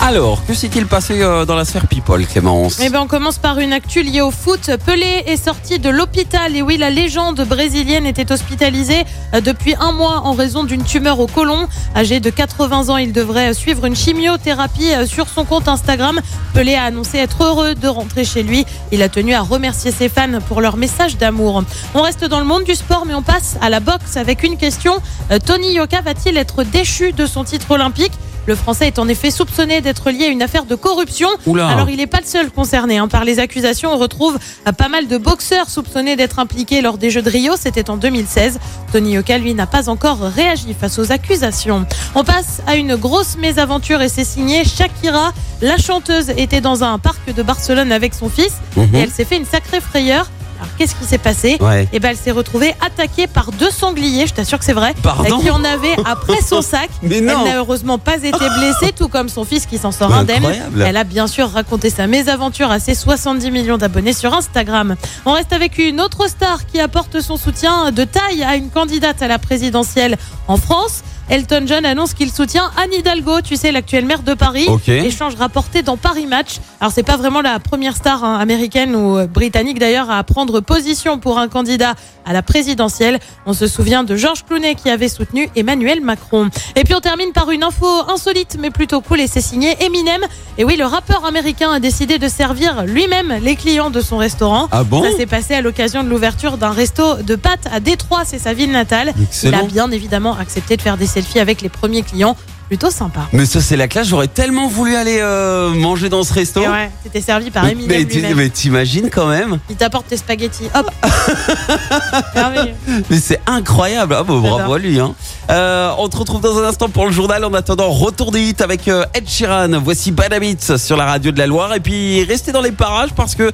Alors, que s'est-il passé euh, dans la sphère people, Clémence? Eh ben, on commence par une actu liée au foot. Pelé est sorti de l'hôpital et oui, la légende brésilienne était hospitalisée euh, depuis un mois en raison d'une tumeur au côlon. Âgé de 80 ans, il devrait suivre une chimiothérapie euh, sur son compte Instagram. Pelé a annoncé être heureux de rentrer chez lui. Il a tenu à remercier ses fans pour leur message d'amour. On reste dans le monde du sport, mais on passe à la boxe avec une question. Tony Yoka va-t-il être déchu de son titre olympique? Le Français est en effet soupçonné d'être lié à une affaire de corruption. Oula. Alors il n'est pas le seul concerné. hein. Par les accusations, on retrouve euh, pas mal de boxeurs soupçonnés d'être impliqués lors des Jeux de Rio. C'était en 2016. Tony Yoka, lui, n'a pas encore réagi face aux accusations. On passe à une grosse mésaventure et c'est signé Shakira. La chanteuse était dans un parc de Barcelone avec son fils Mhm. et elle s'est fait une sacrée frayeur. Alors qu'est-ce qui s'est passé Ouais. Eh ben, elle s'est retrouvée attaquée par deux sangliers, je t'assure que c'est vrai, Pardon qui en avaient après son sac. Mais Elle non n'a heureusement pas été blessée, tout comme son fils qui s'en sort indemne. Incroyable. Elle a bien sûr raconté sa mésaventure à ses 70 millions d'abonnés sur Instagram. On reste avec une autre star qui apporte son soutien de taille à une candidate à la présidentielle en France. Elton John annonce qu'il soutient Anne Hidalgo, tu sais, l'actuelle maire de Paris. Échange rapporté dans Paris Match. Alors, c'est pas vraiment la première star hein, américaine ou euh, britannique d'ailleurs à prendre position pour un candidat à la présidentielle. On se souvient de Georges Clooney qui avait soutenu Emmanuel Macron. Et puis, on termine par une info insolite mais plutôt cool et c'est signé Eminem. Et oui, le rappeur américain a décidé de servir lui-même les clients de son restaurant. Ah bon? Ça s'est passé à l'occasion de l'ouverture d'un resto de pâtes à Détroit, c'est sa ville natale. Il a bien évidemment accepté de faire des selfies avec les premiers clients. Plutôt sympa. Mais ça, c'est la classe. J'aurais tellement voulu aller euh, manger dans ce resto. Et ouais, c'était servi par mais Eminem lui-même. mais t'imagines quand même Il t'apporte tes spaghettis. Hop. Mais c'est incroyable. Ah, bah, bravo à lui. Hein. Euh, on te retrouve dans un instant pour le journal. En attendant, retour des hits avec euh, Ed Sheeran. Voici Bad Habits sur la radio de la Loire. Et puis, restez dans les parages parce que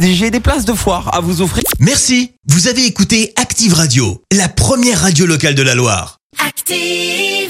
j'ai des places de foire à vous offrir. Merci, vous avez écouté Active Radio, la première radio locale de la Loire. Active.